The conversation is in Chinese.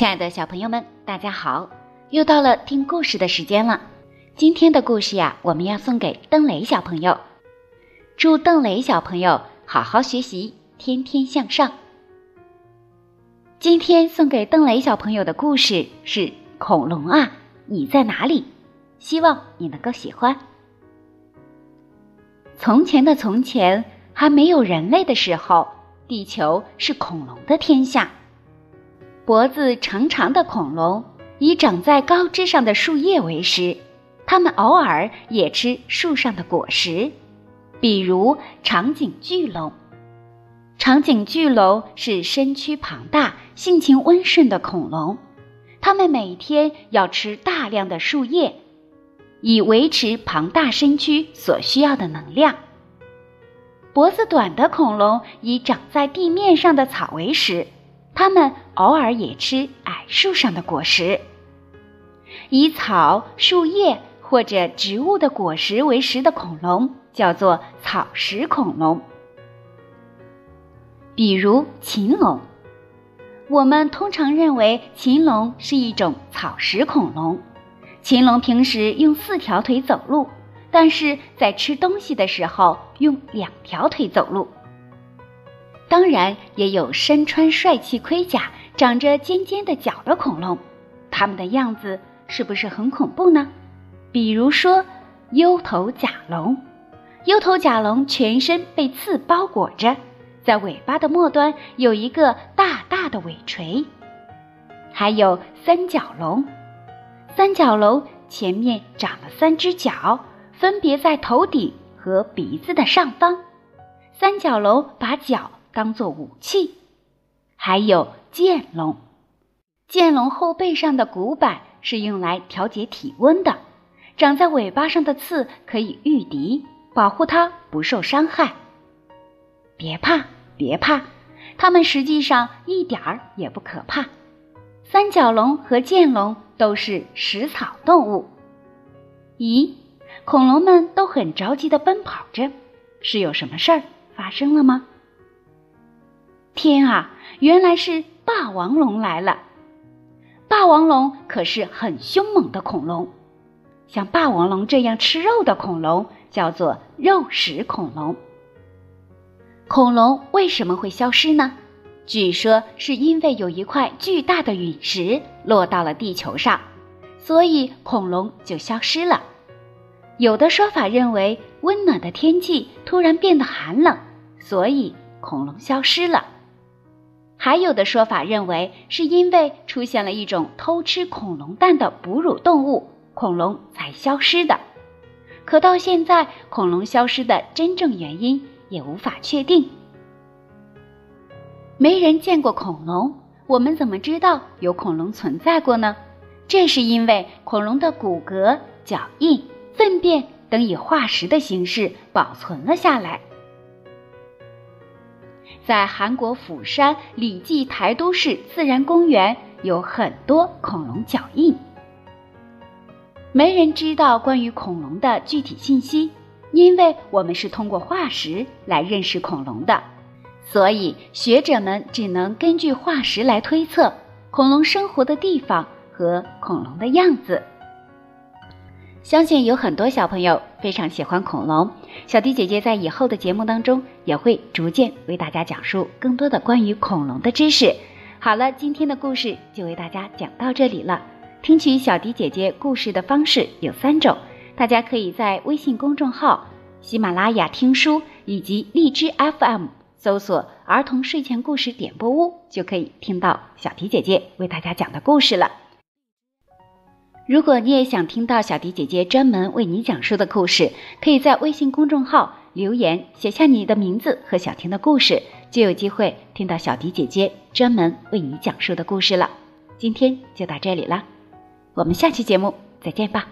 亲爱的小朋友们，大家好！又到了听故事的时间了。今天的故事呀，我们要送给邓雷小朋友。祝邓雷小朋友好好学习，天天向上。今天送给邓雷小朋友的故事是《恐龙啊，你在哪里》，希望你能够喜欢。从前的从前，还没有人类的时候，地球是恐龙的天下。脖子长长的恐龙以长在高枝上的树叶为食，它们偶尔也吃树上的果实，比如长颈巨龙。长颈巨龙是身躯庞大、性情温顺的恐龙，它们每天要吃大量的树叶，以维持庞大身躯所需要的能量。脖子短的恐龙以长在地面上的草为食。它们偶尔也吃矮树上的果实。以草、树叶或者植物的果实为食的恐龙叫做草食恐龙。比如禽龙，我们通常认为禽龙是一种草食恐龙。禽龙平时用四条腿走路，但是在吃东西的时候用两条腿走路。当然，也有身穿帅气盔甲、长着尖尖的角的恐龙，它们的样子是不是很恐怖呢？比如说，优头甲龙。优头甲龙全身被刺包裹着，在尾巴的末端有一个大大的尾锤。还有三角龙。三角龙前面长了三只角，分别在头顶和鼻子的上方。三角龙把角。当做武器，还有剑龙。剑龙后背上的骨板是用来调节体温的，长在尾巴上的刺可以御敌，保护它不受伤害。别怕，别怕，它们实际上一点儿也不可怕。三角龙和剑龙都是食草动物。咦，恐龙们都很着急地奔跑着，是有什么事儿发生了吗？天啊，原来是霸王龙来了！霸王龙可是很凶猛的恐龙，像霸王龙这样吃肉的恐龙叫做肉食恐龙。恐龙为什么会消失呢？据说是因为有一块巨大的陨石落到了地球上，所以恐龙就消失了。有的说法认为，温暖的天气突然变得寒冷，所以恐龙消失了。还有的说法认为，是因为出现了一种偷吃恐龙蛋的哺乳动物，恐龙才消失的。可到现在，恐龙消失的真正原因也无法确定。没人见过恐龙，我们怎么知道有恐龙存在过呢？这是因为恐龙的骨骼、脚印、粪便等以化石的形式保存了下来。在韩国釜山李济台都市自然公园有很多恐龙脚印。没人知道关于恐龙的具体信息，因为我们是通过化石来认识恐龙的，所以学者们只能根据化石来推测恐龙生活的地方和恐龙的样子。相信有很多小朋友非常喜欢恐龙，小迪姐姐在以后的节目当中也会逐渐为大家讲述更多的关于恐龙的知识。好了，今天的故事就为大家讲到这里了。听取小迪姐姐故事的方式有三种，大家可以在微信公众号、喜马拉雅听书以及荔枝 FM 搜索“儿童睡前故事点播屋”，就可以听到小迪姐姐为大家讲的故事了。如果你也想听到小迪姐姐专门为你讲述的故事，可以在微信公众号留言写下你的名字和想听的故事，就有机会听到小迪姐姐专门为你讲述的故事了。今天就到这里了，我们下期节目再见吧。